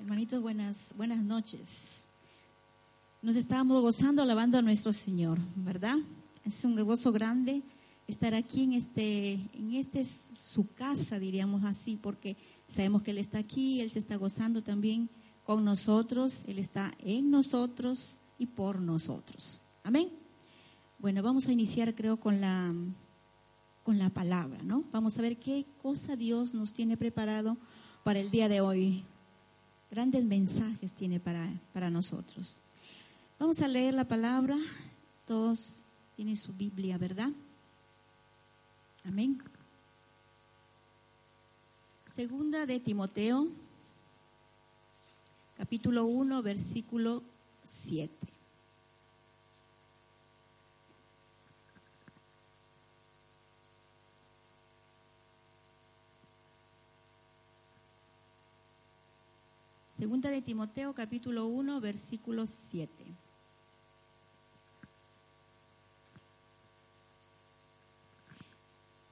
Hermanitos, buenas, buenas noches. Nos estábamos gozando alabando a nuestro Señor, ¿verdad? Es un gozo grande estar aquí en este, en este su casa, diríamos así, porque sabemos que Él está aquí, Él se está gozando también con nosotros, Él está en nosotros y por nosotros. Amén. Bueno, vamos a iniciar creo con la, con la palabra, ¿no? Vamos a ver qué cosa Dios nos tiene preparado para el día de hoy grandes mensajes tiene para, para nosotros. Vamos a leer la palabra. Todos tienen su Biblia, ¿verdad? Amén. Segunda de Timoteo, capítulo 1, versículo 7. Segunda de Timoteo capítulo 1 versículo 7.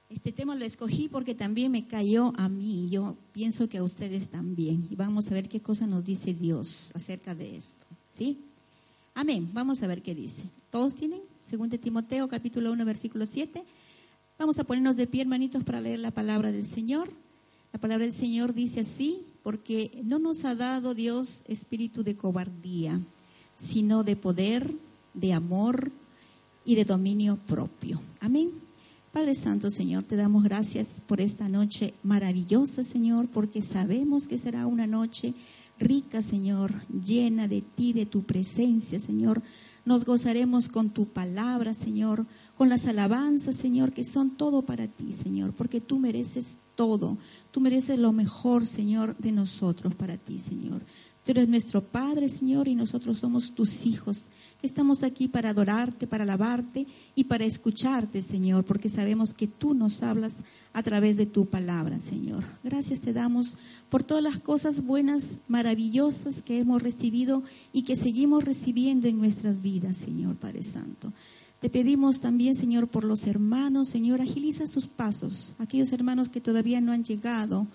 Este tema lo escogí porque también me cayó a mí y yo pienso que a ustedes también. Y vamos a ver qué cosa nos dice Dios acerca de esto. ¿Sí? Amén. Vamos a ver qué dice. ¿Todos tienen? Segunda de Timoteo capítulo 1 versículo 7. Vamos a ponernos de pie, hermanitos, para leer la palabra del Señor. La palabra del Señor dice así, porque no nos ha dado Dios espíritu de cobardía, sino de poder, de amor y de dominio propio. Amén. Padre Santo, Señor, te damos gracias por esta noche maravillosa, Señor, porque sabemos que será una noche rica, Señor, llena de ti, de tu presencia, Señor. Nos gozaremos con tu palabra, Señor, con las alabanzas, Señor, que son todo para ti, Señor, porque tú mereces todo. Tú mereces lo mejor, Señor, de nosotros para ti, Señor. Tú eres nuestro Padre, Señor, y nosotros somos tus hijos. Estamos aquí para adorarte, para alabarte y para escucharte, Señor, porque sabemos que tú nos hablas a través de tu palabra, Señor. Gracias te damos por todas las cosas buenas, maravillosas que hemos recibido y que seguimos recibiendo en nuestras vidas, Señor Padre Santo. Te pedimos también, Señor, por los hermanos, Señor, agiliza sus pasos, aquellos hermanos que todavía no han llegado,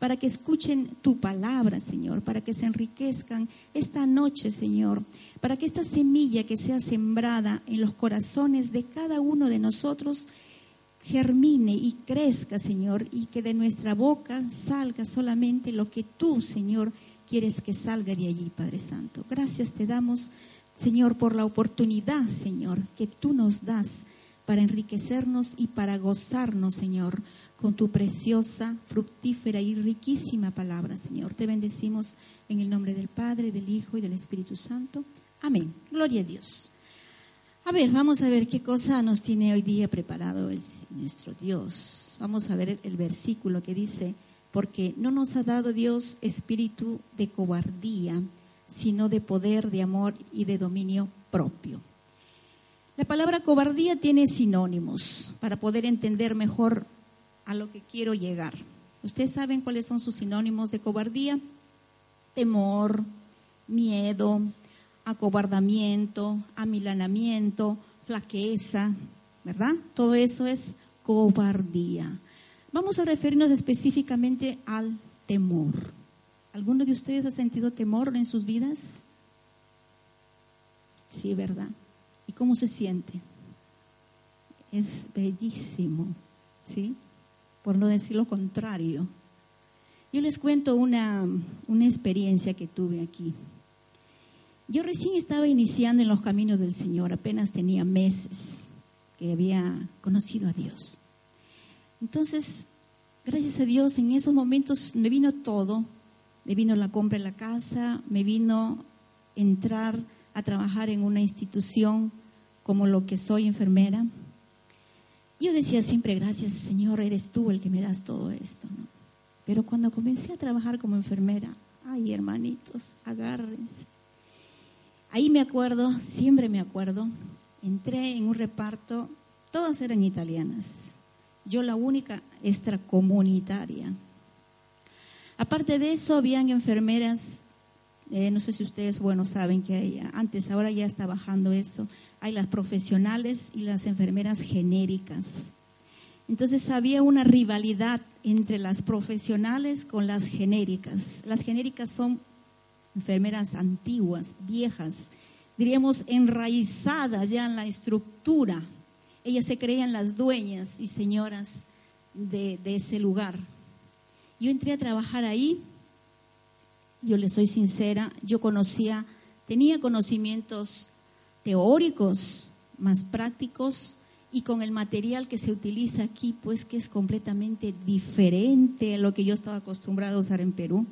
para que escuchen tu palabra, Señor, para que se enriquezcan esta noche, Señor, para que esta semilla que sea sembrada en los corazones de cada uno de nosotros germine y crezca, Señor, y que de nuestra boca salga solamente lo que tú, Señor, quieres que salga de allí, Padre Santo. Gracias te damos Señor, por la oportunidad, Señor, que tú nos das para enriquecernos y para gozarnos, Señor, con tu preciosa, fructífera y riquísima palabra, Señor. Te bendecimos en el nombre del Padre, del Hijo y del Espíritu Santo. Amén. Gloria a Dios. A ver, vamos a ver qué cosa nos tiene hoy día preparado nuestro Dios. Vamos a ver el versículo que dice, porque no nos ha dado Dios espíritu de cobardía, sino de poder, de amor y de dominio propio. La palabra cobardía tiene sinónimos para poder entender mejor a lo que quiero llegar. ¿Ustedes saben cuáles son sus sinónimos de cobardía? Temor, miedo, acobardamiento, amilanamiento, flaqueza, ¿verdad? Todo eso es cobardía. Vamos a referirnos específicamente al temor. ¿Alguno de ustedes ha sentido temor en sus vidas? Sí, ¿verdad? ¿Y cómo se siente? Es bellísimo, ¿sí? Por no decir lo contrario. Yo les cuento una, una experiencia que tuve aquí. Yo recién estaba iniciando en los caminos del Señor, apenas tenía meses que había conocido a Dios. Entonces, gracias a Dios, en esos momentos me vino todo, me vino la compra en la casa, me vino entrar a trabajar en una institución como lo que soy enfermera. Yo decía siempre, gracias Señor, eres tú el que me das todo esto. Pero cuando comencé a trabajar como enfermera, ay hermanitos, agárrense. Ahí me acuerdo, siempre me acuerdo, entré en un reparto, todas eran italianas, yo la única extracomunitaria. Aparte de eso, habían enfermeras, eh, no sé si ustedes, bueno, saben que hay, antes, ahora ya está bajando eso, hay las profesionales y las enfermeras genéricas. Entonces había una rivalidad entre las profesionales con las genéricas. Las genéricas son enfermeras antiguas, viejas, diríamos enraizadas ya en la estructura. Ellas se creían las dueñas y señoras de, de ese lugar. Yo entré a trabajar ahí, yo le soy sincera, yo conocía, tenía conocimientos teóricos, más prácticos, y con el material que se utiliza aquí, pues que es completamente diferente a lo que yo estaba acostumbrado a usar en Perú.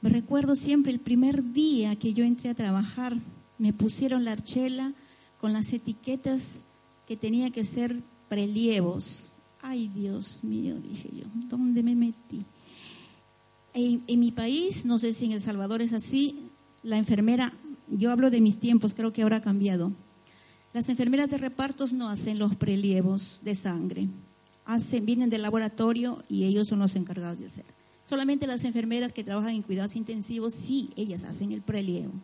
Me recuerdo siempre el primer día que yo entré a trabajar, me pusieron la archela con las etiquetas que tenía que ser prelievos. Ay, Dios mío, dije yo, ¿dónde me metí? En, mi país, no sé si en El Salvador es así, la enfermera, yo hablo de mis tiempos, creo que ahora ha cambiado. Las enfermeras de repartos no hacen los prelievos de sangre. Hacen, vienen del laboratorio y ellos son los encargados de hacer. Solamente las enfermeras que trabajan en cuidados intensivos, sí, ellas hacen el prelievo.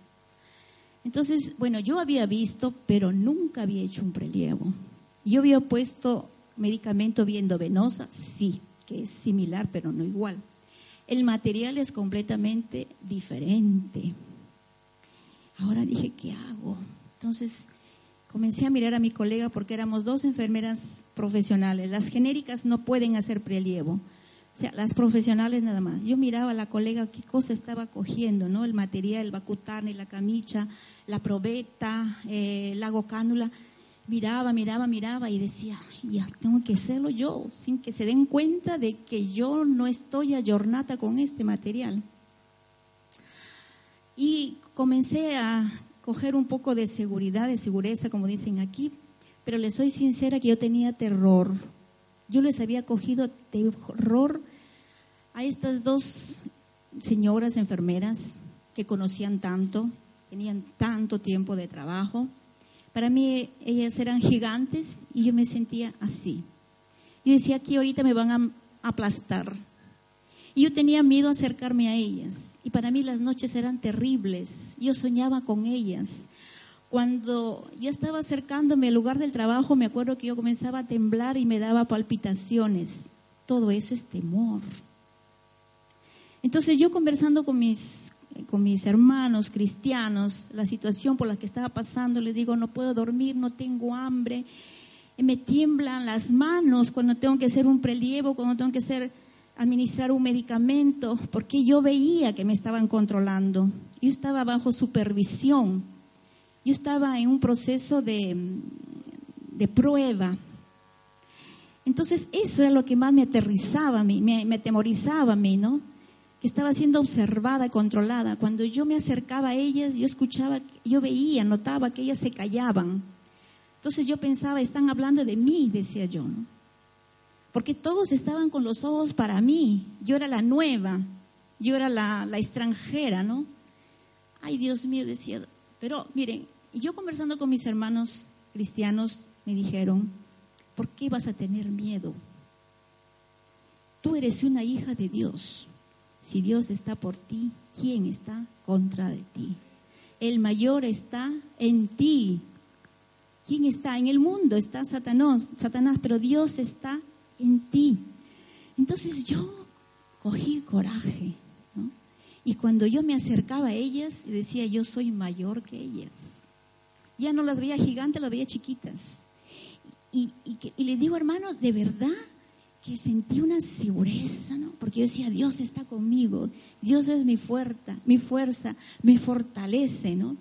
Entonces, bueno, yo había visto, pero nunca había hecho un prelievo. Yo había puesto medicamento viendo venosa, sí, que es similar, pero no igual. El material es completamente diferente. Ahora dije, ¿qué hago? Entonces comencé a mirar a mi colega porque éramos dos enfermeras profesionales. Las genéricas no pueden hacer prelievo. O sea, las profesionales nada más. Yo miraba a la colega qué cosa estaba cogiendo, ¿no? El material, el bacutane, la camicha, la probeta, eh, la gocánula. Miraba, miraba, miraba y decía, ya tengo que hacerlo yo, sin que se den cuenta de que yo no estoy ayornata con este material. Y comencé a coger un poco de seguridad, de seguridad, como dicen aquí, pero les soy sincera que yo tenía terror yo les había cogido terror a estas dos señoras enfermeras que conocían tanto, tenían tanto tiempo de trabajo. Para mí ellas eran gigantes y yo me sentía así. Y decía, aquí ahorita me van a aplastar. Y yo tenía miedo a acercarme a ellas. Y para mí las noches eran terribles. Yo soñaba con ellas. Cuando ya estaba acercándome al lugar del trabajo, me acuerdo que yo comenzaba a temblar y me daba palpitaciones. Todo eso es temor. Entonces yo conversando con mis, con mis hermanos cristianos, la situación por la que estaba pasando, les digo, no puedo dormir, no tengo hambre, me tiemblan las manos cuando tengo que hacer un prelievo, cuando tengo que hacer, administrar un medicamento, porque yo veía que me estaban controlando. Yo estaba bajo supervisión yo estaba en un proceso de, de prueba. Entonces eso era lo que más me aterrizaba a mí, me, me atemorizaba a mí, ¿no? Estaba siendo observada, controlada. Cuando yo me acercaba a ellas, yo escuchaba, yo veía, notaba que ellas se callaban. Entonces yo pensaba, están hablando de mí, decía yo. Porque todos estaban con los ojos para mí. Yo era la nueva, yo era la, la extranjera, ¿no? Ay, Dios mío, decía. Pero miren, yo conversando con mis hermanos cristianos, me dijeron, ¿por qué vas a tener miedo? Tú eres una hija de Dios. Si Dios está por ti, ¿quién está contra de ti? El mayor está en ti. ¿Quién está? En el mundo está Satanás, Satanás, pero Dios está en ti. Entonces yo cogí coraje, Y cuando yo me acercaba a ellas, decía, yo soy mayor que ellas ya no las veía gigantes, las veía chiquitas. Y, les digo, hermanos, de verdad que sentí una seguridad, ¿no? Porque yo decía, Dios está conmigo, Dios es mi fuerza, mi fuerza, me fortalece, ¿no?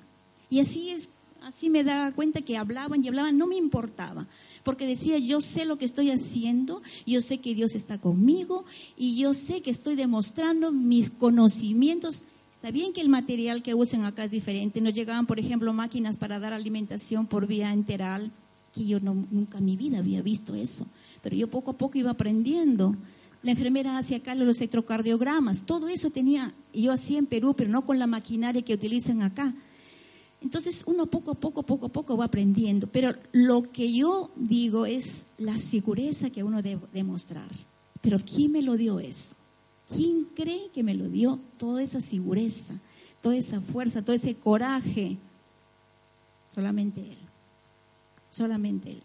Y así es, así me daba cuenta que hablaban y hablaban, no me importaba, porque decía, yo sé lo que estoy haciendo, yo sé que Dios está conmigo y yo sé que estoy demostrando mis conocimientos Está bien que el material que usen acá es diferente. Nos llegaban, por ejemplo, máquinas para dar alimentación por vía enteral, que yo nunca en mi vida había visto eso. Pero yo poco a poco iba aprendiendo. La enfermera hacía acá los electrocardiogramas. Todo eso tenía, yo hacía en Perú, pero no con la maquinaria que utilizan acá. Entonces uno poco a poco, poco a poco va aprendiendo. Pero lo que yo digo es la seguridad que uno debe demostrar. Pero ¿quién me lo dio eso? ¿Quién cree que me lo dio toda esa seguridad, toda esa fuerza, todo ese coraje? Solamente Él. Solamente Él.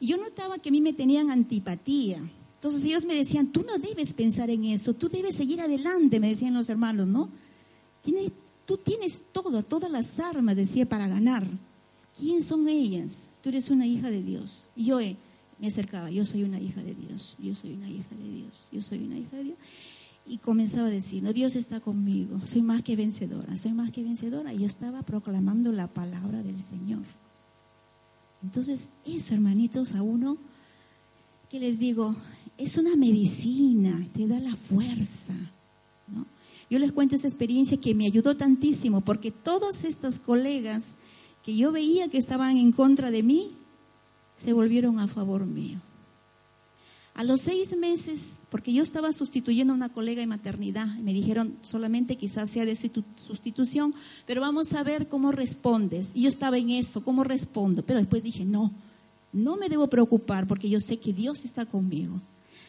Y yo notaba que a mí me tenían antipatía. Entonces ellos me decían, tú no debes pensar en eso, tú debes seguir adelante, me decían los hermanos, ¿no? Tienes, tú tienes todo, todas las armas, decía, para ganar. ¿Quién son ellas? Tú eres una hija de Dios. Y yo eh, me acercaba, yo soy una hija de Dios, yo soy una hija de Dios, yo soy una hija de Dios. Y comenzaba a decir, no, Dios está conmigo, soy más que vencedora, soy más que vencedora. Y yo estaba proclamando la palabra del Señor. Entonces, eso, hermanitos, a uno, que les digo, es una medicina, te da la fuerza. Yo les cuento esa experiencia que me ayudó tantísimo, porque todas estas colegas que yo veía que estaban en contra de mí, se volvieron a favor mío. A los seis meses, porque yo estaba sustituyendo a una colega en maternidad, me dijeron solamente quizás sea de sustitución, pero vamos a ver cómo respondes. Y yo estaba en eso, cómo respondo. Pero después dije, no, no me debo preocupar porque yo sé que Dios está conmigo.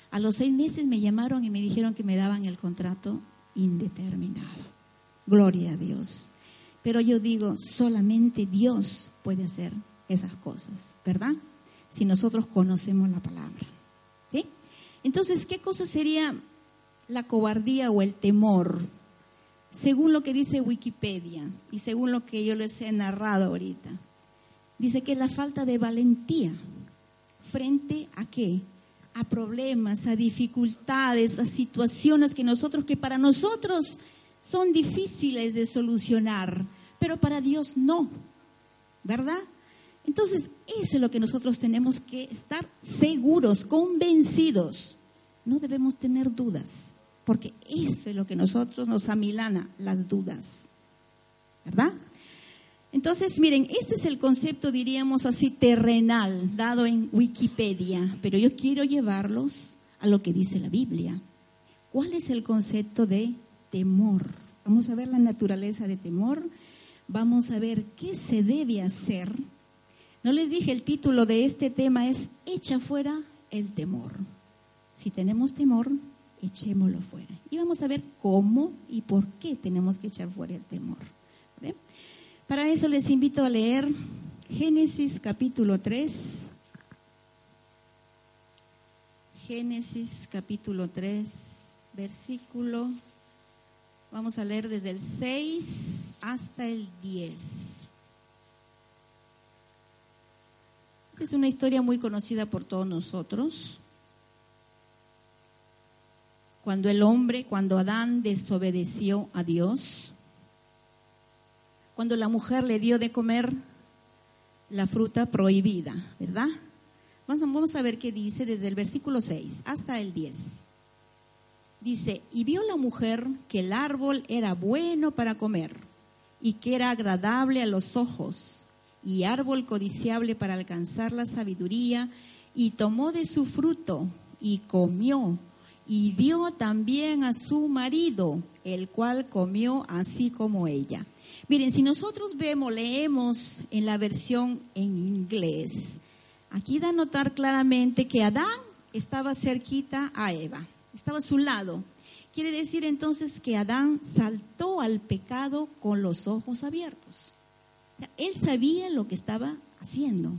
A los seis meses me llamaron y me dijeron que me daban el contrato indeterminado. Gloria a Dios. Pero yo digo, solamente Dios puede hacer esas cosas, ¿verdad? Si nosotros conocemos la palabra. Entonces, ¿qué cosa sería la cobardía o el temor? Según lo que dice Wikipedia y según lo que yo les he narrado ahorita, dice que es la falta de valentía frente a qué? A problemas, a dificultades, a situaciones que nosotros, que para nosotros son difíciles de solucionar, pero para Dios no, ¿verdad? Entonces, eso es lo que nosotros tenemos que estar seguros, convencidos. No debemos tener dudas, porque eso es lo que nosotros nos amilana, las dudas, ¿verdad? Entonces, miren, este es el concepto, diríamos así, terrenal, dado en Wikipedia, pero yo quiero llevarlos a lo que dice la Biblia. ¿Cuál es el concepto de temor? Vamos a ver la naturaleza de temor, vamos a ver qué se debe hacer. No les dije, el título de este tema es Echa fuera el temor. Si tenemos temor, echémoslo fuera. Y vamos a ver cómo y por qué tenemos que echar fuera el temor. Para eso les invito a leer Génesis capítulo 3. Génesis capítulo 3, versículo Vamos a leer desde el 6 hasta el 10. Es una historia muy conocida por todos nosotros. Cuando el hombre, cuando Adán desobedeció a Dios, cuando la mujer le dio de comer la fruta prohibida, ¿verdad? Vamos a ver qué dice desde el versículo 6 hasta el 10. Dice, y vio la mujer que el árbol era bueno para comer y que era agradable a los ojos y árbol codiciable para alcanzar la sabiduría y tomó de su fruto y comió y dio también a su marido, el cual comió así como ella. Miren, si nosotros vemos, leemos en la versión en inglés, aquí da a notar claramente que Adán estaba cerquita a Eva estaba a su lado. Quiere decir entonces que Adán saltó al pecado con los ojos abiertos. Él sabía lo que estaba haciendo,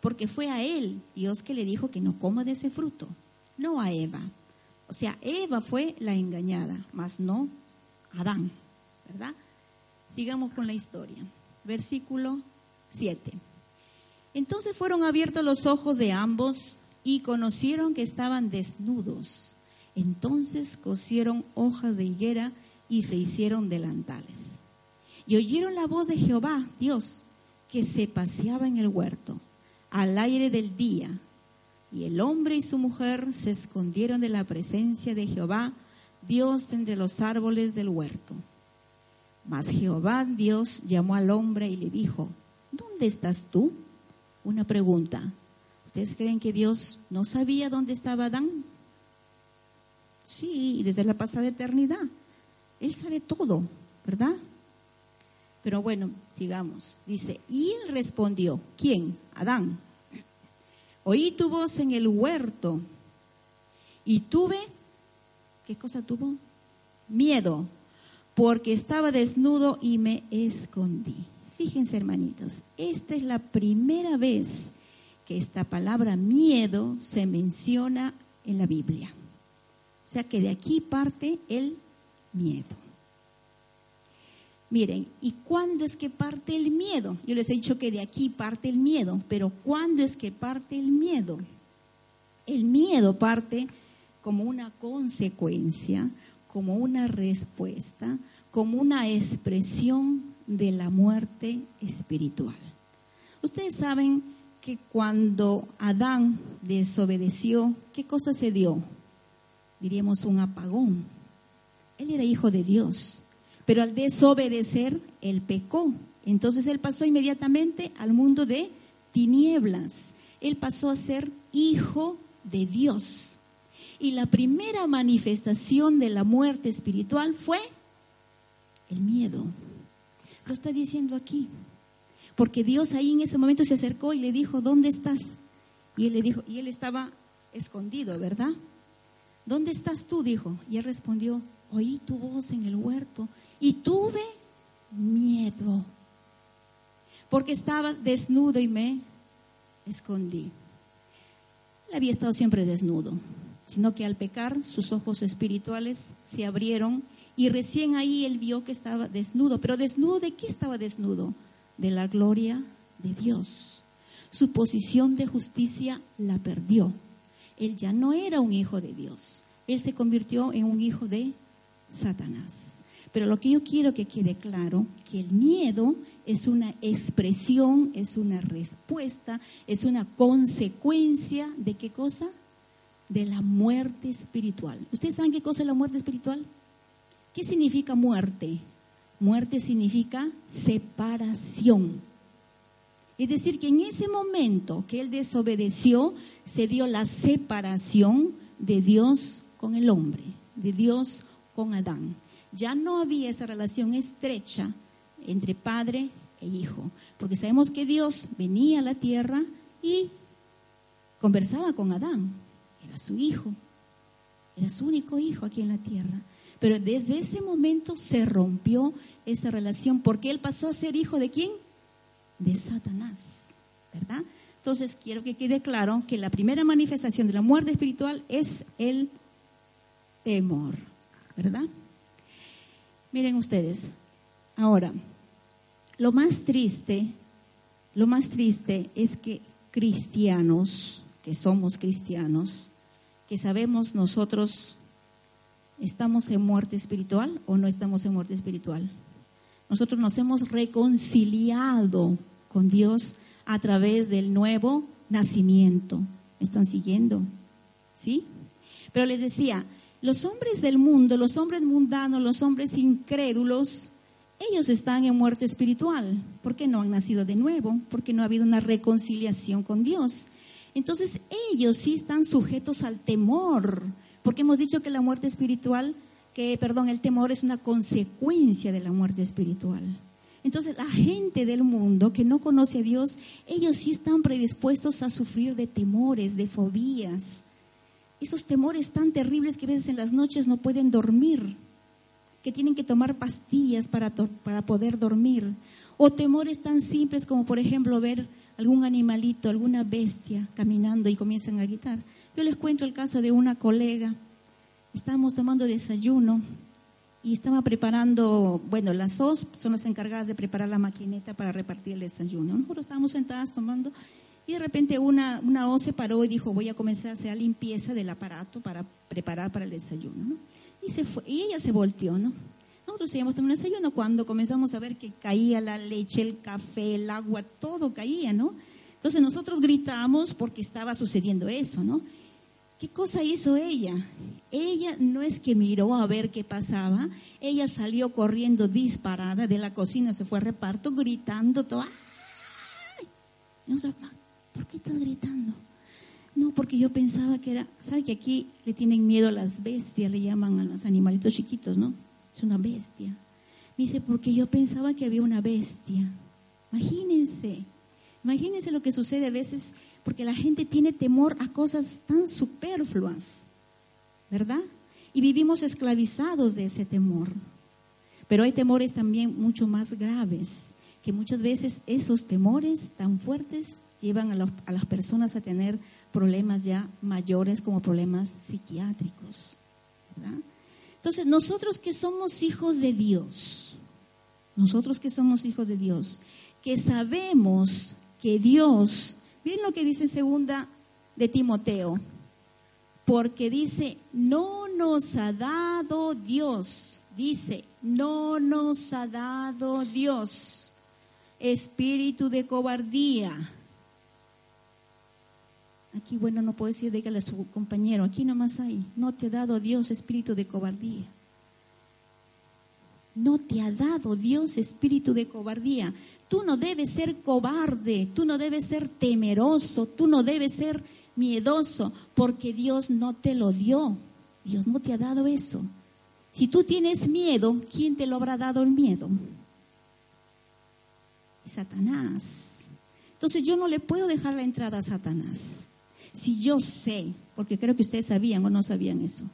porque fue a él Dios que le dijo que no coma de ese fruto, no a Eva. O sea, Eva fue la engañada, mas no Adán, ¿verdad? Sigamos con la historia. Versículo 7. Entonces fueron abiertos los ojos de ambos y conocieron que estaban desnudos entonces cosieron hojas de higuera y se hicieron delantales. Y oyeron la voz de Jehová, Dios, que se paseaba en el huerto al aire del día. Y el hombre y su mujer se escondieron de la presencia de Jehová, Dios entre los árboles del huerto. Mas Jehová Dios llamó al hombre y le dijo, ¿dónde estás tú? Una pregunta. ¿Ustedes creen que Dios no sabía dónde estaba Adán? Sí, desde la pasada eternidad. Él sabe todo, ¿verdad? Pero bueno, sigamos. Dice, y él respondió, ¿quién? Adán. Oí tu voz en el huerto y tuve, ¿qué cosa tuvo? Miedo, porque estaba desnudo y me escondí. Fíjense, hermanitos, esta es la primera vez que esta palabra miedo se menciona en la Biblia. O sea que de aquí parte el miedo. Miren, ¿y cuándo es que parte el miedo? Yo les he dicho que de aquí parte el miedo, pero ¿cuándo es que parte el miedo? El miedo parte como una consecuencia, como una respuesta, como una expresión de la muerte espiritual. Ustedes saben que cuando Adán desobedeció, ¿qué cosa se dio? Diríamos un apagón. Él era hijo de Dios pero al desobedecer, él pecó. Entonces él pasó inmediatamente al mundo de tinieblas. Él pasó a ser hijo de Dios. Y la primera manifestación de la muerte espiritual fue el miedo. Lo está diciendo aquí. Porque Dios ahí en ese momento se acercó y le dijo, ¿dónde estás? Y él le dijo, y él estaba escondido, ¿verdad? ¿Dónde estás tú? dijo. Y él respondió, oí tu voz en el huerto y tuve miedo, porque estaba desnudo y me escondí. Él había estado siempre desnudo, sino que al pecar sus ojos espirituales se abrieron y recién ahí él vio que estaba desnudo. Pero desnudo de qué estaba desnudo? De la gloria de Dios. Su posición de justicia la perdió. Él ya no era un hijo de Dios. Él se convirtió en un hijo de Satanás. Pero lo que yo quiero que quede claro, que el miedo es una expresión, es una respuesta, es una consecuencia de qué cosa? De la muerte espiritual. ¿Ustedes saben qué cosa es la muerte espiritual? ¿Qué significa muerte? Muerte significa separación. Es decir, que en ese momento que él desobedeció, se dio la separación de Dios con el hombre, de Dios con Adán ya no había esa relación estrecha entre padre e hijo, porque sabemos que Dios venía a la tierra y conversaba con Adán, era su hijo, era su único hijo aquí en la tierra. Pero desde ese momento se rompió esa relación porque él pasó a ser hijo de quién? De Satanás, ¿verdad? Entonces quiero que quede claro que la primera manifestación de la muerte espiritual es el temor, ¿verdad? Miren ustedes, ahora, lo más triste, lo más triste es que cristianos, que somos cristianos, que sabemos nosotros, ¿estamos en muerte espiritual o no estamos en muerte espiritual? Nosotros nos hemos reconciliado con Dios a través del nuevo nacimiento. ¿Están siguiendo? ¿Sí? Pero les decía, los hombres del mundo, los hombres mundanos, los hombres incrédulos, ellos están en muerte espiritual, porque no han nacido de nuevo, porque no ha habido una reconciliación con Dios. Entonces ellos sí están sujetos al temor, porque hemos dicho que la muerte espiritual, que perdón, el temor es una consecuencia de la muerte espiritual. Entonces la gente del mundo que no conoce a Dios, ellos sí están predispuestos a sufrir de temores, de fobías, esos temores tan terribles que a veces en las noches no pueden dormir, que tienen que tomar pastillas para, para poder dormir, o temores tan simples como por ejemplo ver algún animalito, alguna bestia caminando y comienzan a gritar. Yo les cuento el caso de una colega, estábamos tomando desayuno y estaba preparando, bueno, las OSP son las encargadas de preparar la maquineta para repartir el desayuno. Nosotros estábamos sentadas tomando y de repente una, una O se paró y dijo, voy a comenzar a hacer la limpieza del aparato para preparar para el desayuno. Y, se fue, y ella se volteó, ¿no? Nosotros seguíamos tomando desayuno cuando comenzamos a ver que caía la leche, el café, el agua, todo caía, ¿no? Entonces nosotros gritamos porque estaba sucediendo eso, ¿no? ¿Qué cosa hizo ella? Ella no es que miró a ver qué pasaba, ella salió corriendo disparada de la cocina, se fue a reparto gritando todo. ¡Ay! Nosotros, ¿por qué estás gritando? No, porque yo pensaba que era, ¿sabe que aquí le tienen miedo a las bestias, le llaman a los animalitos chiquitos, ¿no? Es una bestia. Me dice, porque yo pensaba que había una bestia. Imagínense, imagínense lo que sucede a veces, porque la gente tiene temor a cosas tan superfluas, ¿verdad? Y vivimos esclavizados de ese temor. Pero hay temores también mucho más graves, que muchas veces esos temores tan fuertes llevan a, las personas a tener problemas ya mayores como problemas psiquiátricos. Entonces, nosotros que somos hijos de Dios, nosotros que somos hijos de Dios, que sabemos que Dios, miren lo que dice segunda de Timoteo, porque dice, no nos ha dado Dios, dice, no nos ha dado Dios espíritu de cobardía. Aquí, bueno, no puedo decir, dígale a su compañero, aquí nomás hay, no te ha dado Dios espíritu de cobardía. No te ha dado Dios espíritu de cobardía. Tú no debes ser cobarde, tú no debes ser temeroso, tú no debes ser miedoso, porque Dios no te lo dio. Dios no te ha dado eso. Si tú tienes miedo, ¿quién te lo habrá dado el miedo? Satanás. Entonces yo no le puedo dejar la entrada a Satanás. Si yo sé, porque creo que ustedes sabían o no sabían eso,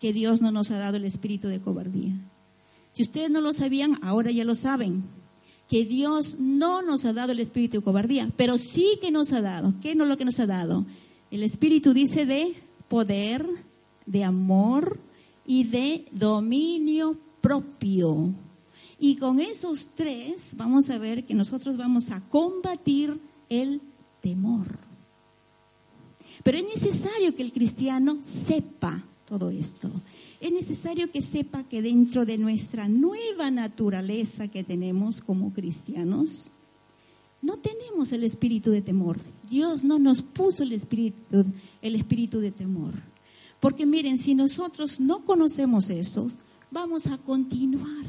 que Dios no nos ha dado el espíritu de cobardía. Si ustedes no lo sabían, ahora ya lo saben, que Dios no nos ha dado el espíritu de cobardía, pero sí que nos ha dado. ¿Qué no lo que nos ha dado? El espíritu dice de poder, de amor y de dominio propio. Y con esos tres vamos a ver que nosotros vamos a combatir el temor. Pero es necesario que el cristiano sepa todo esto. Es necesario que sepa que dentro de nuestra nueva naturaleza que tenemos como cristianos, no tenemos el espíritu de temor. Dios no nos puso el espíritu, el espíritu de temor. Porque miren, si nosotros no conocemos eso, vamos a continuar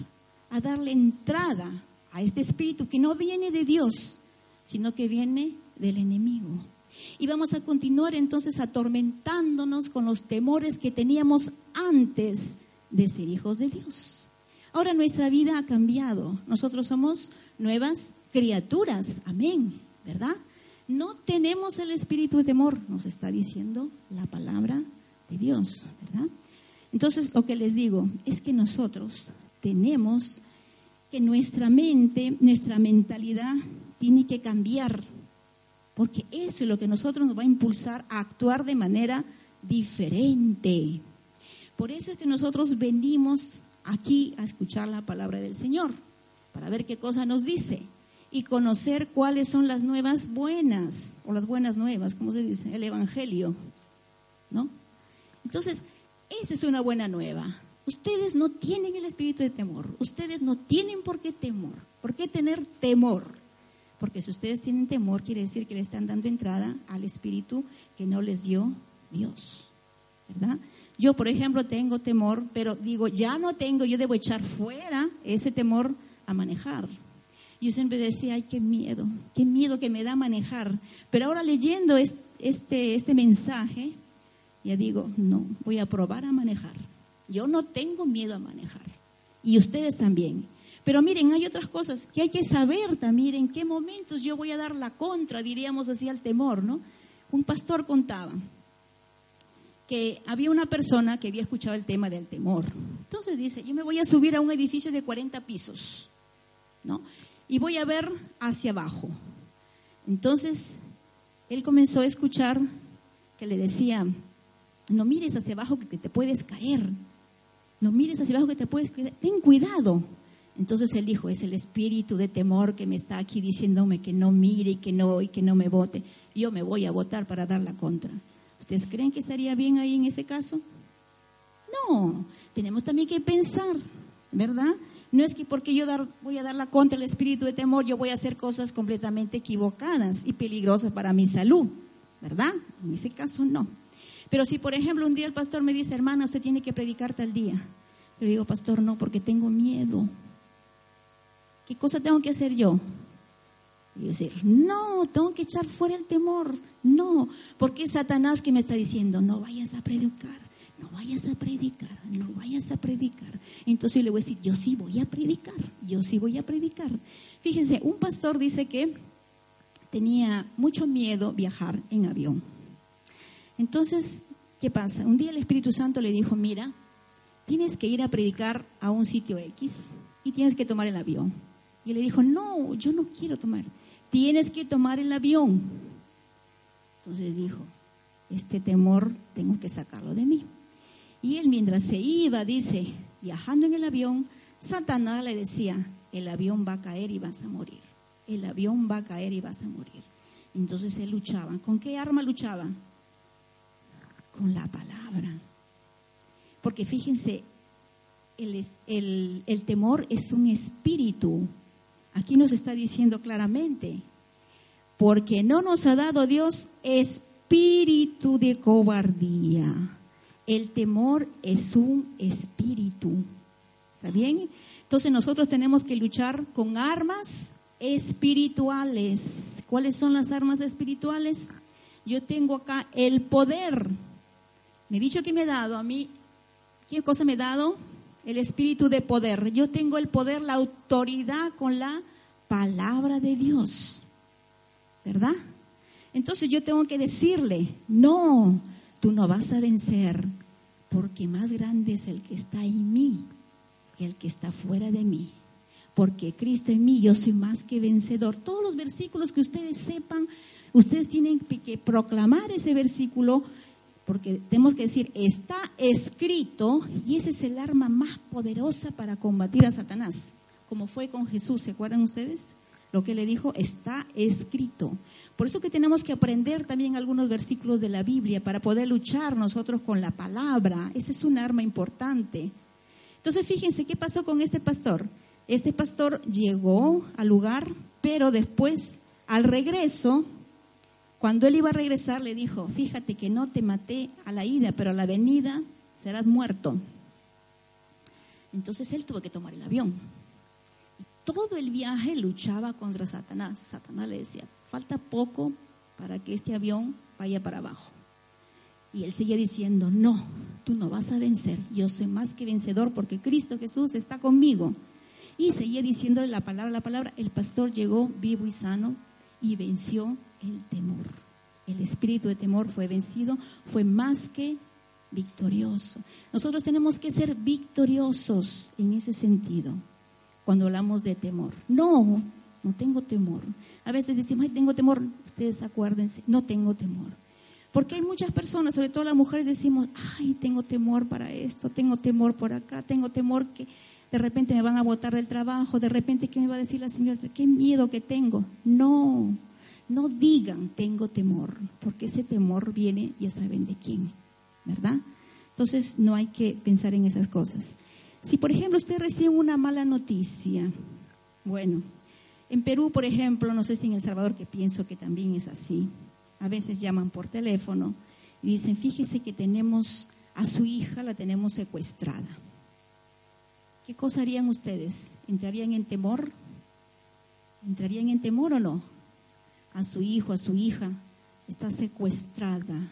a darle entrada a este espíritu que no viene de Dios, sino que viene del enemigo. Y vamos a continuar entonces atormentándonos con los temores que teníamos antes de ser hijos de Dios. Ahora nuestra vida ha cambiado. Nosotros somos nuevas criaturas. Amén. ¿Verdad? No tenemos el espíritu de temor, nos está diciendo la palabra de Dios. ¿Verdad? Entonces, lo que les digo es que nosotros tenemos que nuestra mente, nuestra mentalidad tiene que cambiar porque eso es lo que nosotros nos va a impulsar a actuar de manera diferente. Por eso es que nosotros venimos aquí a escuchar la palabra del Señor, para ver qué cosa nos dice y conocer cuáles son las nuevas buenas, o las buenas nuevas, ¿cómo se dice? El Evangelio, ¿no? Entonces, esa es una buena nueva. Ustedes no tienen el espíritu de temor, ustedes no tienen por qué temor, por qué tener temor. Porque si ustedes tienen temor, quiere decir que le están dando entrada al espíritu que no les dio Dios. ¿Verdad? Yo, por ejemplo, tengo temor, pero digo, ya no tengo, yo debo echar fuera ese temor a manejar. Yo siempre decía, ay, qué miedo, qué miedo que me da manejar. Pero ahora leyendo este, este mensaje, ya digo, no, voy a probar a manejar. Yo no tengo miedo a manejar. Y ustedes también. Pero miren, hay otras cosas que hay que saber también en qué momentos yo voy a dar la contra, diríamos así, al temor, ¿no? Un pastor contaba que había una persona que había escuchado el tema del temor. Entonces dice, yo me voy a subir a un edificio de 40 pisos, ¿no? Y voy a ver hacia abajo. Entonces, él comenzó a escuchar que le decía, no mires hacia abajo que te puedes caer, no mires hacia abajo que te puedes caer, ten cuidado. Entonces él dijo, es el espíritu de temor que me está aquí diciéndome que no mire y que no y que no me vote. Yo me voy a votar para dar la contra. ¿Ustedes creen que estaría bien ahí en ese caso? No, tenemos también que pensar, ¿verdad? No es que porque yo voy a dar la contra al espíritu de temor, yo voy a hacer cosas completamente equivocadas y peligrosas para mi salud, ¿verdad? En ese caso no. Pero si, por ejemplo, un día el pastor me dice, hermana, usted tiene que predicar tal día, yo digo, pastor, no, porque tengo miedo. ¿Qué cosa tengo que hacer yo? Y decir, no, tengo que echar fuera el temor. No, porque es Satanás que me está diciendo, no vayas a predicar, no vayas a predicar, no vayas a predicar. Entonces le voy a decir, yo sí voy a predicar, yo sí voy a predicar. Fíjense, un pastor dice que tenía mucho miedo viajar en avión. Entonces, ¿qué pasa? Un día el Espíritu Santo le dijo, mira, tienes que ir a predicar a un sitio X y tienes que tomar el avión. Y le dijo, no, yo no quiero tomar, tienes que tomar el avión. Entonces dijo, este temor tengo que sacarlo de mí. Y él mientras se iba, dice, viajando en el avión, Satanás le decía, el avión va a caer y vas a morir. El avión va a caer y vas a morir. Entonces él luchaba. ¿Con qué arma luchaba? Con la palabra. Porque fíjense, el, el temor es un espíritu. Aquí nos está diciendo claramente, porque no nos ha dado Dios espíritu de cobardía. El temor es un espíritu. ¿Está bien? Entonces nosotros tenemos que luchar con armas espirituales. ¿Cuáles son las armas espirituales? Yo tengo acá el poder. Me he dicho que me ha dado a mí, ¿qué cosa me ha dado? El espíritu de poder. Yo tengo el poder, la autoridad con la palabra de Dios. ¿Verdad? Entonces yo tengo que decirle, no, tú no vas a vencer, porque más grande es el que está en mí que el que está fuera de mí. Porque Cristo en mí, yo soy más que vencedor. Todos los versículos que ustedes sepan, ustedes tienen que proclamar ese versículo, porque tenemos que decir, está escrito, y ese es el arma más poderosa para combatir a Satanás, como fue con Jesús, ¿se acuerdan ustedes? Lo que le dijo, está escrito. Por eso que tenemos que aprender también algunos versículos de la Biblia para poder luchar nosotros con la palabra. Ese es un arma importante. Entonces fíjense qué pasó con este pastor. Este pastor llegó al lugar, pero después, al regreso, cuando él iba a regresar, le dijo, fíjate que no te maté a la ida, pero a la venida serás muerto. Entonces él tuvo que tomar el avión. Todo el viaje luchaba contra Satanás. Satanás le decía, falta poco para que este avión vaya para abajo. Y él seguía diciendo, no, tú no vas a vencer, yo soy más que vencedor porque Cristo Jesús está conmigo. Y seguía diciéndole la palabra, la palabra, el pastor llegó vivo y sano y venció el temor. El espíritu de temor fue vencido, fue más que victorioso. Nosotros tenemos que ser victoriosos en ese sentido cuando hablamos de temor. No, no tengo temor. A veces decimos, ay, tengo temor. Ustedes acuérdense, no tengo temor. Porque hay muchas personas, sobre todo las mujeres, decimos, ay, tengo temor para esto, tengo temor por acá, tengo temor que de repente me van a botar del trabajo, de repente, ¿qué me va a decir la señora? ¿Qué miedo que tengo? No, no digan tengo temor, porque ese temor viene, ya saben de quién, ¿verdad? Entonces no hay que pensar en esas cosas. Si, por ejemplo, usted recibe una mala noticia, bueno, en Perú, por ejemplo, no sé si en El Salvador, que pienso que también es así, a veces llaman por teléfono y dicen, fíjese que tenemos a su hija, la tenemos secuestrada. ¿Qué cosa harían ustedes? ¿Entrarían en temor? ¿Entrarían en temor o no? A su hijo, a su hija, está secuestrada.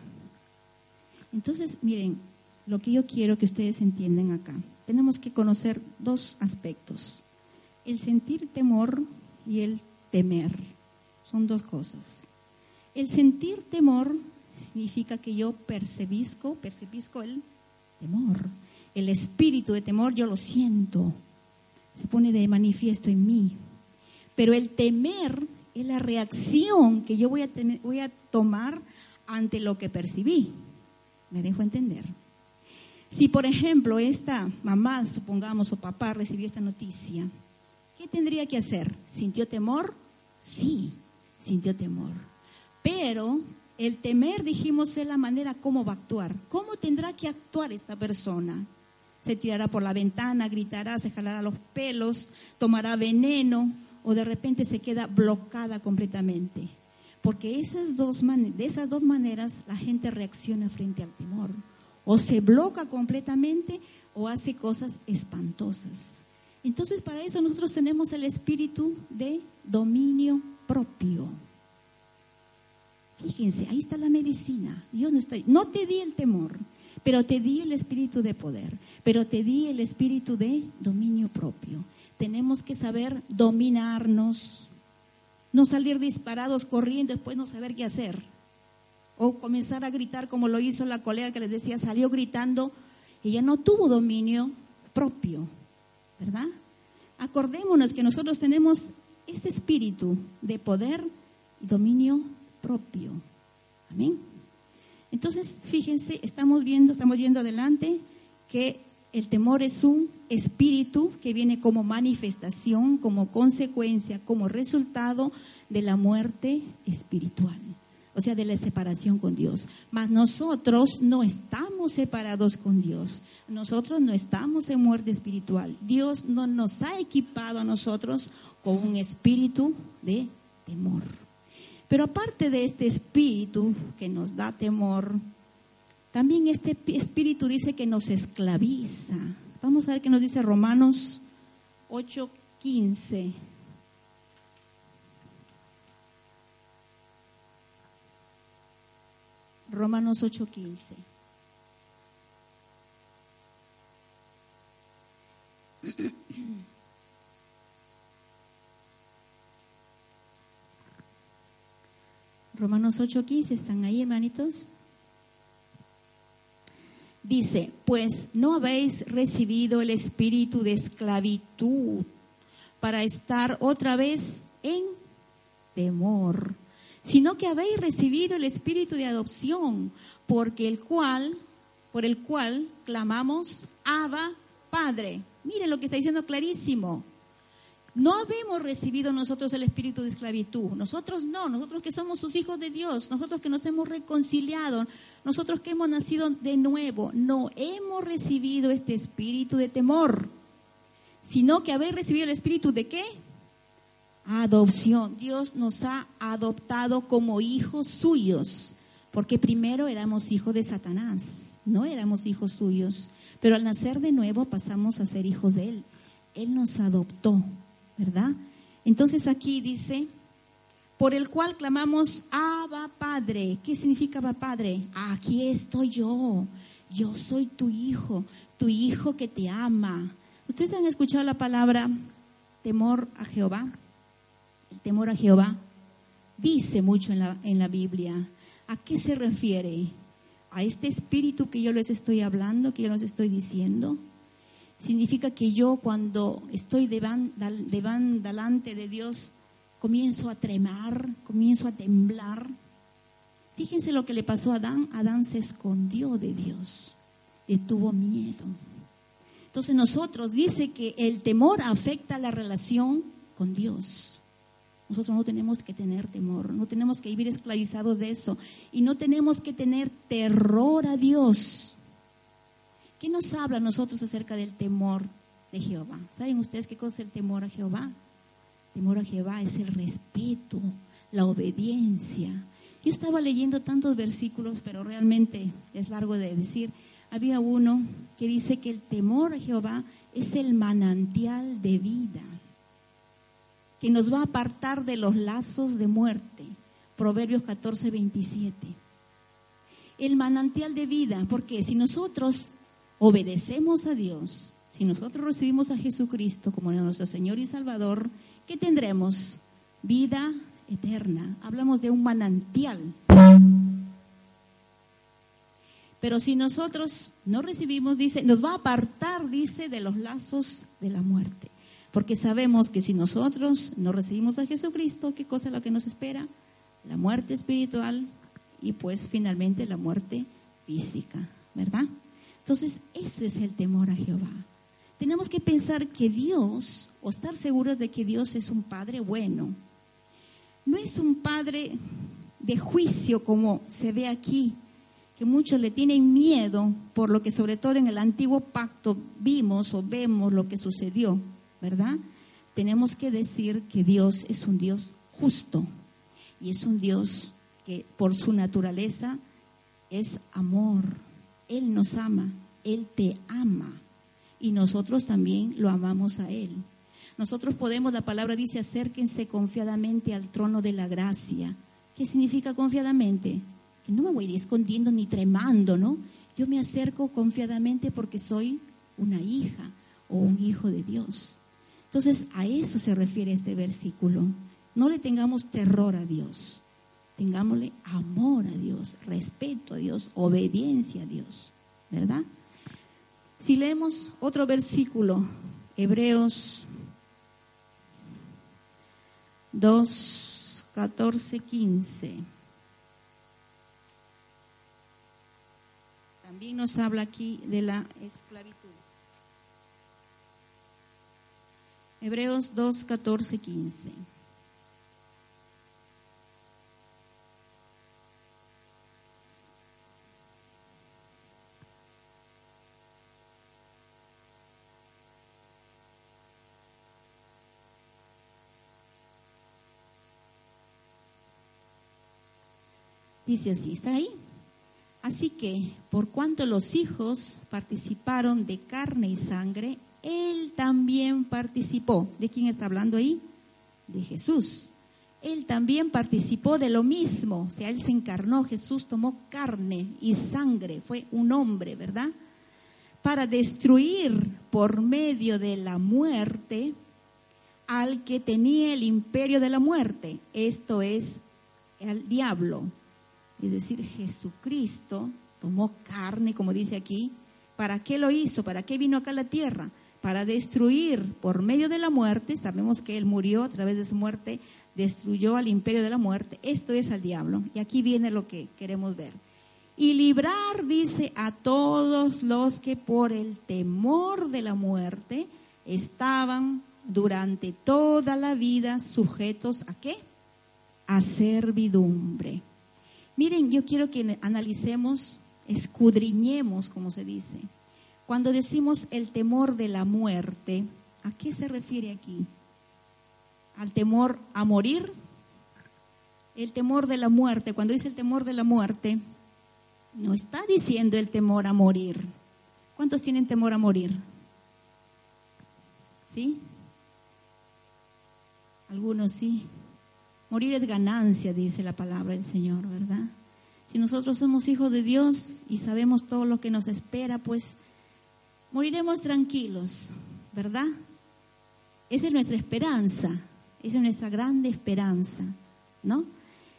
Entonces, miren, lo que yo quiero que ustedes entiendan acá, tenemos que conocer dos aspectos. El sentir temor y el temer. Son dos cosas. El sentir temor significa que yo percibisco, percibisco el temor. El espíritu de temor yo lo siento. Se pone de manifiesto en mí. Pero el temer es la reacción que yo voy a, tomar ante lo que percibí. ¿Me dejo entender? Si, por ejemplo, esta mamá, supongamos, o papá recibió esta noticia, ¿qué tendría que hacer? ¿Sintió temor? Sí, sintió temor. Pero el temer, dijimos, es la manera como va a actuar. ¿Cómo tendrá que actuar esta persona? Se tirará por la ventana, gritará, se jalará los pelos, tomará veneno o de repente se queda bloqueada completamente. Porque esas dos de esas dos maneras la gente reacciona frente al temor. O se bloca completamente o hace cosas espantosas. Entonces para eso nosotros tenemos el espíritu de dominio propio. Fíjense, ahí está la medicina. Yo no, no te di el temor, pero te di el espíritu de poder, pero te di el espíritu de dominio propio. Tenemos que saber dominarnos, no salir disparados corriendo, después no saber qué hacer. O comenzar a gritar como lo hizo la colega que les decía, salió gritando, ella no tuvo dominio propio, ¿verdad? Acordémonos que nosotros tenemos este espíritu de poder y dominio propio. Amén. Entonces, fíjense, estamos viendo, estamos yendo adelante, que El temor es un espíritu que viene como manifestación, como consecuencia, como resultado de la muerte espiritual, o sea, de la separación con Dios. Mas nosotros no estamos separados con Dios, nosotros no estamos en muerte espiritual. Dios no nos ha equipado a nosotros con un espíritu de temor. Pero aparte de este espíritu que nos da temor, también este espíritu dice que nos esclaviza. Vamos a ver qué nos dice Romanos 8:15. Romanos 8:15. Romanos 8:15, ¿están ahí, hermanitos? Dice, pues no habéis recibido el espíritu de esclavitud para estar otra vez en temor, sino que habéis recibido el espíritu de adopción, porque el cual, por el cual clamamos, Abba, Padre. Mire lo que está diciendo clarísimo. No habemos recibido nosotros el espíritu de esclavitud. Nosotros no, nosotros que somos sus hijos de Dios, nosotros que nos hemos reconciliado, nosotros que hemos nacido de nuevo, no hemos recibido este espíritu de temor, sino que habéis recibido el espíritu de qué? Adopción. Dios nos ha adoptado como hijos suyos, porque primero éramos hijos de Satanás, no éramos hijos suyos, pero al nacer de nuevo pasamos a ser hijos de Él. Él nos adoptó ¿verdad? Entonces aquí dice, por el cual clamamos, Abba Padre. ¿Qué significa Abba Padre? Aquí estoy yo, yo soy tu hijo, tu hijo que te ama. ¿Ustedes han escuchado la palabra temor a Jehová? El temor a Jehová dice mucho en la, en la Biblia. ¿A qué se refiere? ¿A este espíritu que yo les estoy hablando, que yo les estoy diciendo? Significa que yo cuando estoy de delante de Dios comienzo a tremar, comienzo a temblar. Fíjense lo que le pasó a Adán. Adán se escondió de Dios, le tuvo miedo. Entonces nosotros dice que el temor afecta la relación con Dios. Nosotros no tenemos que tener temor, no tenemos que vivir esclavizados de eso y no tenemos que tener terror a Dios. ¿Qué nos habla a nosotros acerca del temor de Jehová? ¿Saben ustedes qué cosa es el temor a Jehová? El temor a Jehová es el respeto, la obediencia. Yo estaba leyendo tantos versículos, pero realmente es largo de decir. Había uno que dice que el temor a Jehová es el manantial de vida, que nos va a apartar de los lazos de muerte. Proverbios 14, 27. El manantial de vida, porque si nosotros obedecemos a Dios, si nosotros recibimos a Jesucristo como nuestro Señor y Salvador, ¿qué tendremos? Vida eterna. Hablamos de un manantial. Pero si nosotros no recibimos, dice, nos va a apartar, dice, de los lazos de la muerte. Porque sabemos que si nosotros no recibimos a Jesucristo, ¿qué cosa es lo que nos espera? La muerte espiritual y pues finalmente la muerte física, ¿verdad? Entonces, eso es el temor a Jehová. Tenemos que pensar que Dios, o estar seguros de que Dios es un Padre bueno, no es un Padre de juicio como se ve aquí, que muchos le tienen miedo por lo que sobre todo en el antiguo pacto vimos o vemos lo que sucedió, ¿verdad? Tenemos que decir que Dios es un Dios justo y es un Dios que por su naturaleza es amor él nos ama, Él te ama y nosotros también lo amamos a Él. Nosotros podemos, la palabra dice, acérquense confiadamente al trono de la gracia. ¿Qué significa confiadamente? Que no me voy a ir escondiendo ni tremando, ¿no? Yo me acerco confiadamente porque soy una hija o un hijo de Dios. Entonces, a eso se refiere este versículo. No le tengamos terror a Dios tengámosle amor a Dios, respeto a Dios, obediencia a Dios, ¿verdad? Si leemos otro versículo, Hebreos 2, 14, 15. También nos habla aquí de la esclavitud. Hebreos 2, 14, 15. Dice así, ¿está ahí? Así que, por cuanto los hijos participaron de carne y sangre, él también participó. ¿De quién está hablando ahí? De Jesús. Él también participó de lo mismo. O sea, Él se encarnó, Jesús tomó carne y sangre, fue un hombre, ¿verdad? Para destruir por medio de la muerte al que tenía el imperio de la muerte. Esto es el diablo. Es decir, Jesucristo tomó carne, como dice aquí. ¿Para qué lo hizo? ¿Para qué vino acá a la tierra? para destruir por medio de la muerte, sabemos que Él murió a través de su muerte, destruyó al imperio de la muerte, esto es al diablo. Y aquí viene lo que queremos ver. Y librar, dice, a todos los que por el temor de la muerte estaban durante toda la vida sujetos a qué? A servidumbre. Miren, yo quiero que analicemos, escudriñemos, como se dice cuando decimos el temor de la muerte, ¿a qué se refiere aquí? ¿Al temor a morir? El temor de la muerte, cuando dice el temor de la muerte, no está diciendo el temor a morir. ¿Cuántos tienen temor a morir? ¿Sí? Algunos sí. Morir es ganancia, dice la palabra del Señor, ¿verdad? Si nosotros somos hijos de Dios y sabemos todo lo que nos espera, pues moriremos tranquilos, ¿verdad? Esa es nuestra esperanza, esa es nuestra grande esperanza, ¿no?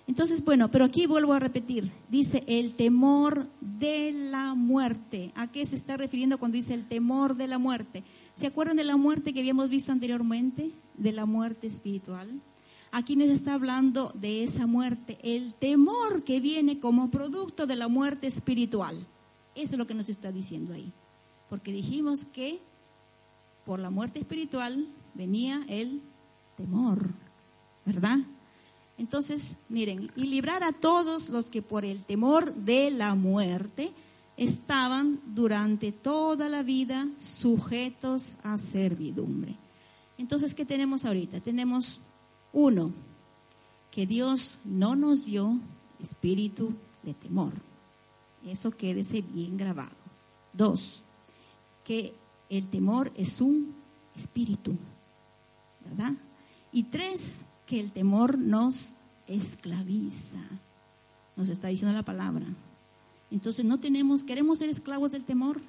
Entonces, bueno, pero aquí vuelvo a repetir, dice el temor de la muerte. ¿A qué se está refiriendo cuando dice el temor de la muerte? ¿Se acuerdan de la muerte que habíamos visto anteriormente? De la muerte espiritual. Aquí nos está hablando de esa muerte, el temor que viene como producto de la muerte espiritual. Eso es lo que nos está diciendo ahí porque dijimos que por la muerte espiritual venía el temor, ¿verdad? Entonces, miren, y librar a todos los que por el temor de la muerte estaban durante toda la vida sujetos a servidumbre. Entonces, ¿qué tenemos ahorita? Tenemos uno, que Dios no nos dio espíritu de temor. Eso quédese bien grabado. Dos, que el temor es un espíritu, ¿verdad? Y tres, que el temor nos esclaviza, nos está diciendo la palabra. Entonces no tenemos, queremos ser esclavos del temor.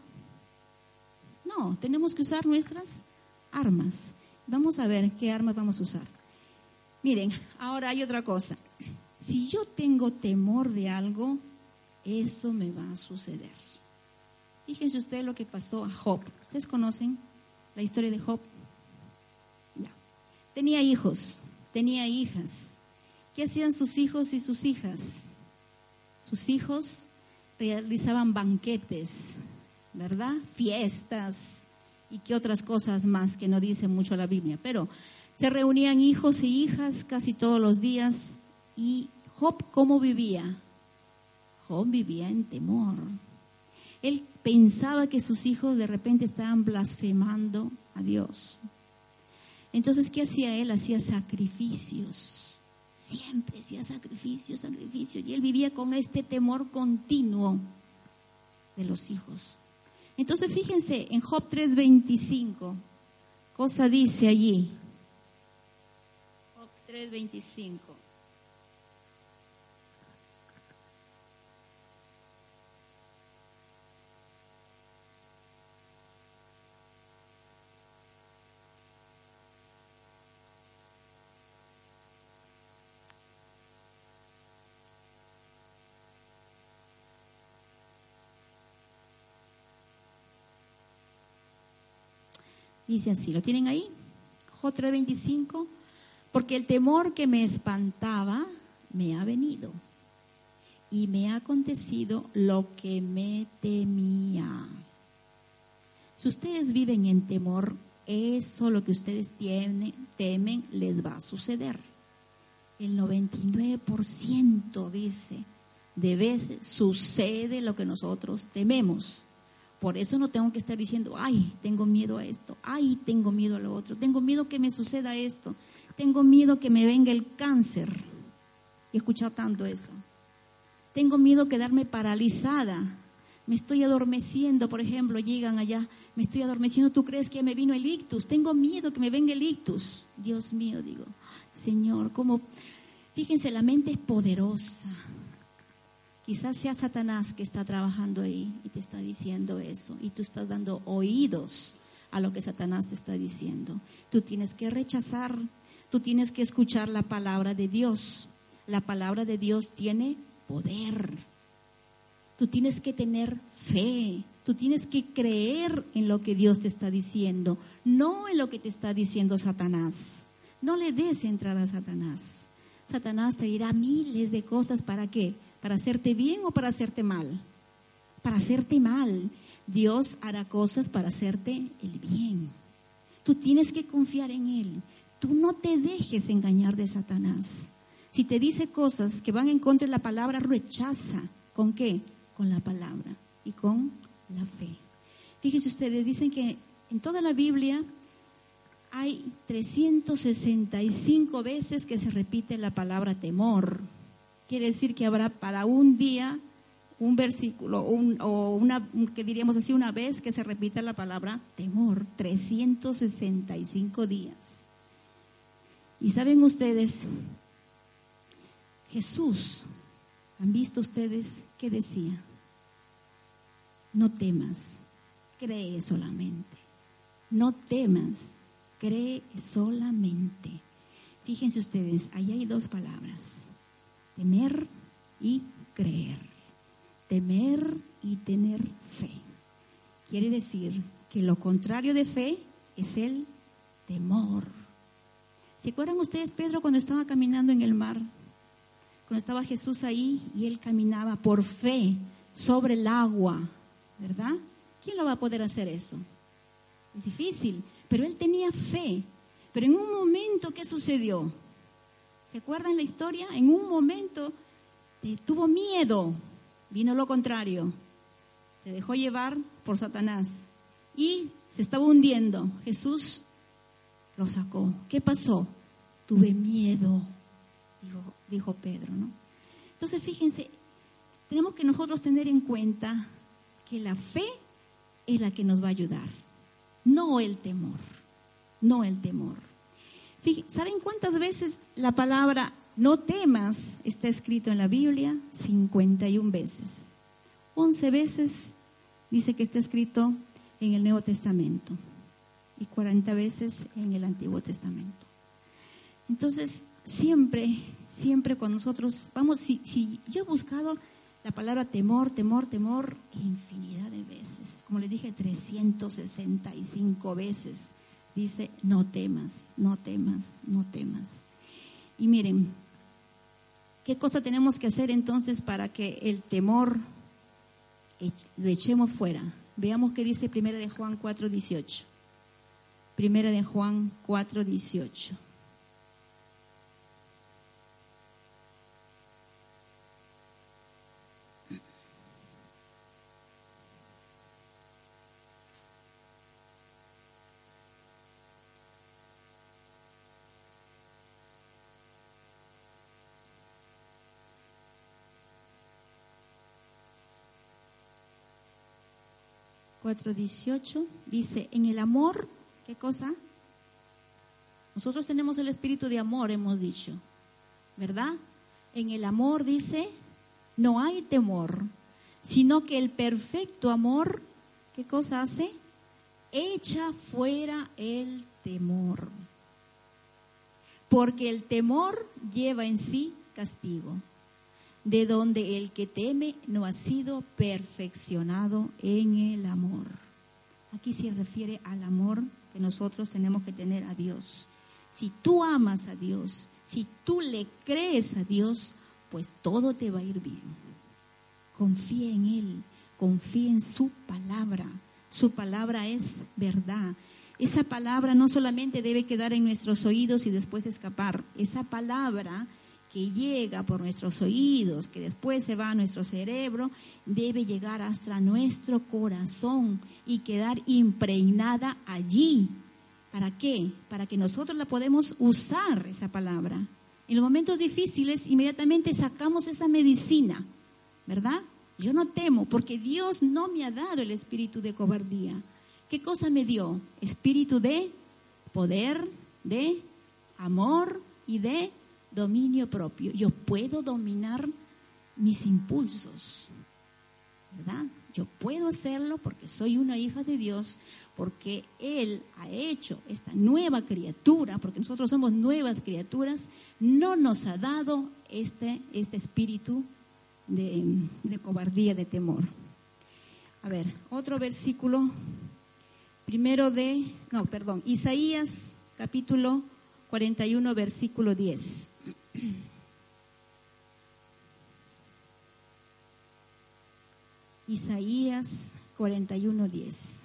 No, tenemos que usar nuestras armas. Vamos a ver qué armas vamos a usar. Miren, ahora hay otra cosa. Si yo tengo temor de algo, eso me va a suceder. Fíjense ustedes lo que pasó a Job. ¿Ustedes conocen la historia de Job? Ya. Tenía hijos, tenía hijas. ¿Qué hacían sus hijos y sus hijas? Sus hijos realizaban banquetes, ¿verdad? Fiestas y qué otras cosas más que no dice mucho la Biblia. Pero se reunían hijos e hijas casi todos los días. ¿Y Job cómo vivía? Job vivía en temor. Él pensaba que sus hijos de repente estaban blasfemando a Dios. Entonces, ¿qué hacía él? Hacía sacrificios. Siempre hacía sacrificios, sacrificios. Y él vivía con este temor continuo de los hijos. Entonces, fíjense en Job 3:25, cosa dice allí. Job 3:25. Dice así, ¿lo tienen ahí? J 3:25, porque el temor que me espantaba me ha venido y me ha acontecido lo que me temía. Si ustedes viven en temor, eso lo que ustedes tienen, temen les va a suceder. El 99% dice, de veces sucede lo que nosotros tememos. Por eso no tengo que estar diciendo, ay, tengo miedo a esto, ay, tengo miedo a lo otro, tengo miedo que me suceda esto, tengo miedo que me venga el cáncer. He escuchado tanto eso. Tengo miedo quedarme paralizada. Me estoy adormeciendo, por ejemplo, llegan allá, me estoy adormeciendo, ¿tú crees que me vino el ictus? Tengo miedo que me venga el ictus. Dios mío, digo, Señor, como, fíjense, la mente es poderosa. Quizás sea Satanás que está trabajando ahí y te está diciendo eso y tú estás dando oídos a lo que Satanás te está diciendo. Tú tienes que rechazar, tú tienes que escuchar la palabra de Dios. La palabra de Dios tiene poder. Tú tienes que tener fe, tú tienes que creer en lo que Dios te está diciendo, no en lo que te está diciendo Satanás. No le des entrada a Satanás. Satanás te dirá miles de cosas para qué? ¿Para hacerte bien o para hacerte mal? Para hacerte mal. Dios hará cosas para hacerte el bien. Tú tienes que confiar en Él. Tú no te dejes engañar de Satanás. Si te dice cosas que van en contra de la palabra, rechaza. ¿Con qué? Con la palabra y con la fe. Fíjense ustedes, dicen que en toda la Biblia hay 365 veces que se repite la palabra temor. Quiere decir que habrá para un día un versículo o una, que diríamos así, una vez que se repita la palabra temor, 365 días. Y saben ustedes, Jesús, ¿han visto ustedes qué decía? No temas, cree solamente. No temas, cree solamente. Fíjense ustedes, ahí hay dos palabras temer y creer. Temer y tener fe. Quiere decir que lo contrario de fe es el temor. ¿Se acuerdan ustedes, Pedro, cuando estaba caminando en el mar? Cuando estaba Jesús ahí y él caminaba por fe sobre el agua, ¿verdad? ¿Quién lo va a poder hacer eso? Es difícil, pero él tenía fe. Pero en un momento, ¿qué sucedió? ¿Se acuerdan la historia? En un momento eh, tuvo miedo, vino lo contrario, se dejó llevar por Satanás y se estaba hundiendo. Jesús lo sacó. ¿Qué pasó? Tuve miedo, dijo, Pedro, ¿no? Entonces, fíjense, tenemos que nosotros tener en cuenta que la fe es la que nos va a ayudar, no el temor, no el temor. ¿Saben cuántas veces la palabra no temas está escrito en la Biblia? 51 veces. 11 veces dice que está escrito en el Nuevo Testamento y 40 veces en el Antiguo Testamento. Entonces, siempre, siempre cuando nosotros vamos, si, yo he buscado la palabra temor, temor, temor, infinidad de veces, como les dije, 365 veces dice, no temas, no temas, no temas. Y miren, ¿qué cosa tenemos que hacer entonces para que el temor lo echemos fuera? Veamos qué dice Primera de Juan 4:18. Primera de Juan 4:18. 4.18 dice, en el amor, ¿qué cosa? Nosotros tenemos el espíritu de amor, hemos dicho, ¿verdad? En el amor dice, no hay temor, sino que el perfecto amor, ¿qué cosa hace? Echa fuera el temor. Porque el temor lleva en sí castigo de donde el que teme no ha sido perfeccionado en el amor. Aquí se refiere al amor que nosotros tenemos que tener a Dios. Si tú amas a Dios, si tú le crees a Dios, pues todo te va a ir bien. Confía en Él, confía en su palabra. Su palabra es verdad. Esa palabra no solamente debe quedar en nuestros oídos y después escapar. Esa palabra que llega por nuestros oídos, que después se va a nuestro cerebro, debe llegar hasta nuestro corazón y quedar impregnada allí. ¿Para qué? Para que nosotros la podemos usar, esa palabra. En los momentos difíciles, inmediatamente sacamos esa medicina, ¿verdad? Yo no temo porque Dios no me ha dado el espíritu de cobardía. ¿Qué cosa me dio? Espíritu de poder, de amor y de dominio propio. Yo puedo dominar mis impulsos, ¿verdad? Yo puedo hacerlo porque soy una hija de Dios, porque Él ha hecho esta nueva criatura, porque nosotros somos nuevas criaturas, no nos ha dado este, este espíritu de, de cobardía, de temor. A ver, otro versículo, primero de, no, perdón, Isaías capítulo 41, versículo 10. Isaías 41:10.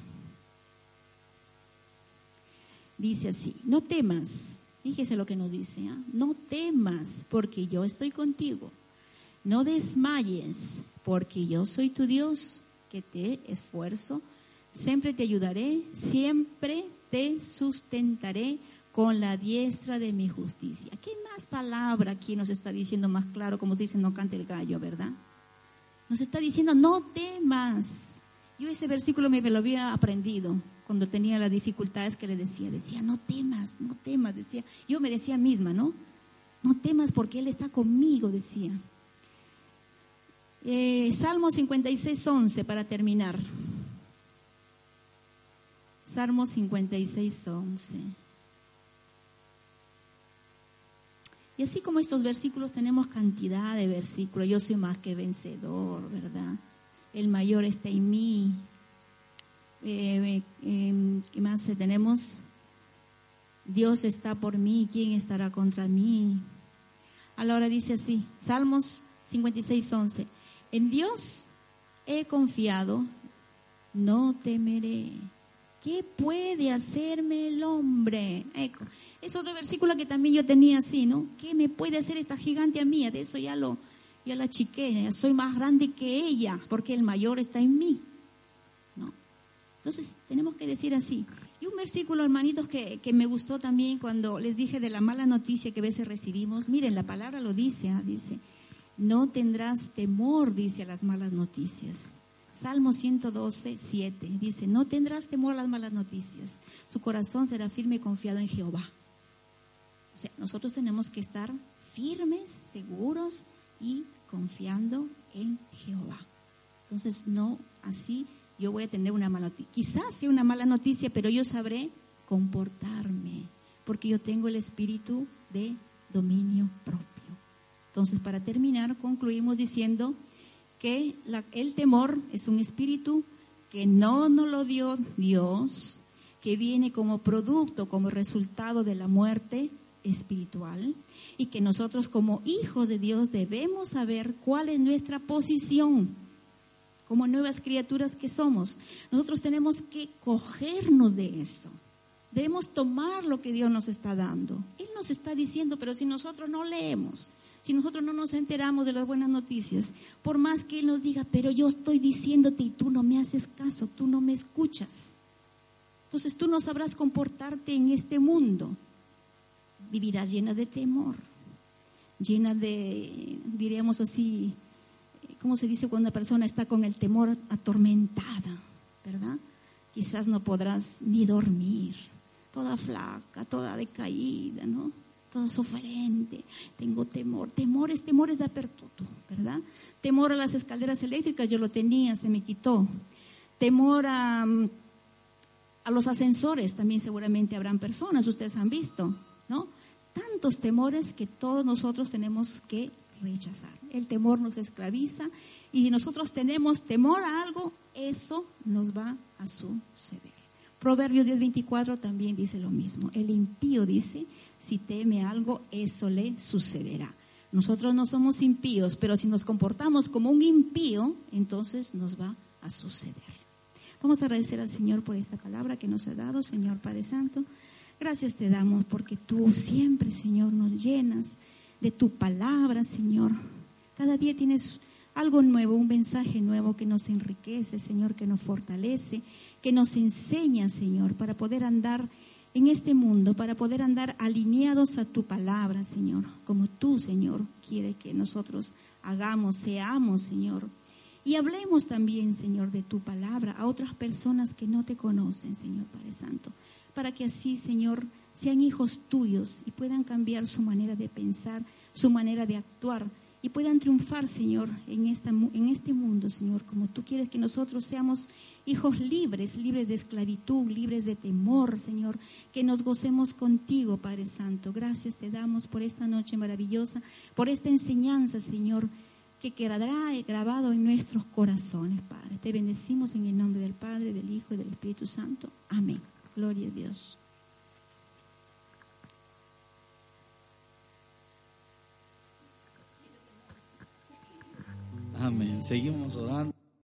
Dice así, no temas, fíjese lo que nos dice, ¿ah? no temas porque yo estoy contigo, no desmayes porque yo soy tu Dios que te esfuerzo, siempre te ayudaré, siempre te sustentaré con la diestra de mi justicia. ¿Qué más palabra aquí nos está diciendo más claro, como se dice, no cante el gallo, ¿verdad? Nos está diciendo, no temas. Yo ese versículo me lo había aprendido cuando tenía las dificultades que le decía. Decía, no temas, no temas, decía. Yo me decía misma, ¿no? No temas porque Él está conmigo, decía. Eh, Salmo 56, 11, para terminar. Salmo 56, 11. Y así como estos versículos tenemos cantidad de versículos, yo soy más que vencedor, ¿verdad? El mayor está en mí. Eh, em, ¿Qué más tenemos? Dios está por mí, ¿quién estará contra mí? Ahora dice así, Salmos 56, 11. En Dios he confiado, no temeré. ¿Qué puede hacerme el hombre? Es otro versículo que también yo tenía así, ¿no? ¿Qué me puede hacer esta gigante mía? De eso ya lo ya la chiqué, soy más grande que ella, porque el mayor está en mí. ¿No? Entonces, tenemos que decir así. Y un versículo, hermanitos, que, que, me gustó también cuando les dije de la mala noticia que a veces recibimos. Miren, la palabra lo dice, ¿ah? dice, no tendrás temor, dice a las malas noticias. Salmo 112, 7 dice, no tendrás temor a las malas noticias, su corazón será firme y confiado en Jehová. Nosotros tenemos que estar firmes, seguros y confiando en Jehová. Entonces, no así yo voy a tener una mala noticia. Quizás sea una mala noticia, pero yo sabré comportarme, porque yo tengo el espíritu de dominio propio. Entonces, para terminar, concluimos diciendo que el temor es un espíritu que no nos lo dio Dios, que viene como producto, como resultado de la muerte espiritual y que nosotros como hijos de Dios debemos saber cuál es nuestra posición como nuevas criaturas que somos. Nosotros tenemos que cogernos de eso. Debemos tomar lo que Dios nos está dando. Él nos está diciendo, pero si nosotros no leemos, si nosotros no nos enteramos de las buenas noticias, por más que Él nos diga, pero yo estoy diciéndote y tú no me haces caso, tú no me escuchas. Entonces tú no sabrás comportarte en este mundo. Vivirás llena de temor, llena de, diríamos así, ¿cómo se dice cuando una persona está con el temor atormentada? ¿Verdad? Quizás no podrás ni dormir, toda flaca, toda decaída, ¿no? toda suferente, tengo temor. Temores, temores de apertuto, ¿verdad? Temor a las escaleras eléctricas, yo lo tenía, se me quitó. Temor a, a los ascensores, también seguramente habrán personas, ustedes han visto. Tantos temores que todos nosotros tenemos que rechazar. El temor nos esclaviza y si nosotros tenemos temor a algo, eso nos va a suceder. Proverbios 10:24 también dice lo mismo. El impío dice, si teme algo, eso le sucederá. Nosotros no somos impíos, pero si nos comportamos como un impío, entonces nos va a suceder. Vamos a agradecer al Señor por esta palabra que nos ha dado, Señor Padre Santo. Gracias te damos porque tú siempre, Señor, nos llenas de tu palabra, Señor. Cada día tienes algo nuevo, un mensaje nuevo que nos enriquece, Señor, que nos fortalece, que nos enseña, Señor, para poder andar en este mundo, para poder andar alineados a tu palabra, Señor, como tú, Señor, quiere que nosotros hagamos, seamos, Señor. Y hablemos también, Señor, de tu palabra a otras personas que no te conocen, Señor Padre Santo, para que así, Señor, sean hijos tuyos y puedan cambiar su manera de pensar, su manera de actuar y puedan triunfar, Señor, en, esta, en este mundo, Señor, como tú quieres que nosotros seamos hijos libres, libres de esclavitud, libres de temor, Señor, que nos gocemos contigo, Padre Santo. Gracias te damos por esta noche maravillosa, por esta enseñanza, Señor, que quedará grabado en nuestros corazones, Padre. Te bendecimos en el nombre del Padre, del Hijo y del Espíritu Santo. Amén. Gloria a Dios. Amén. Seguimos orando.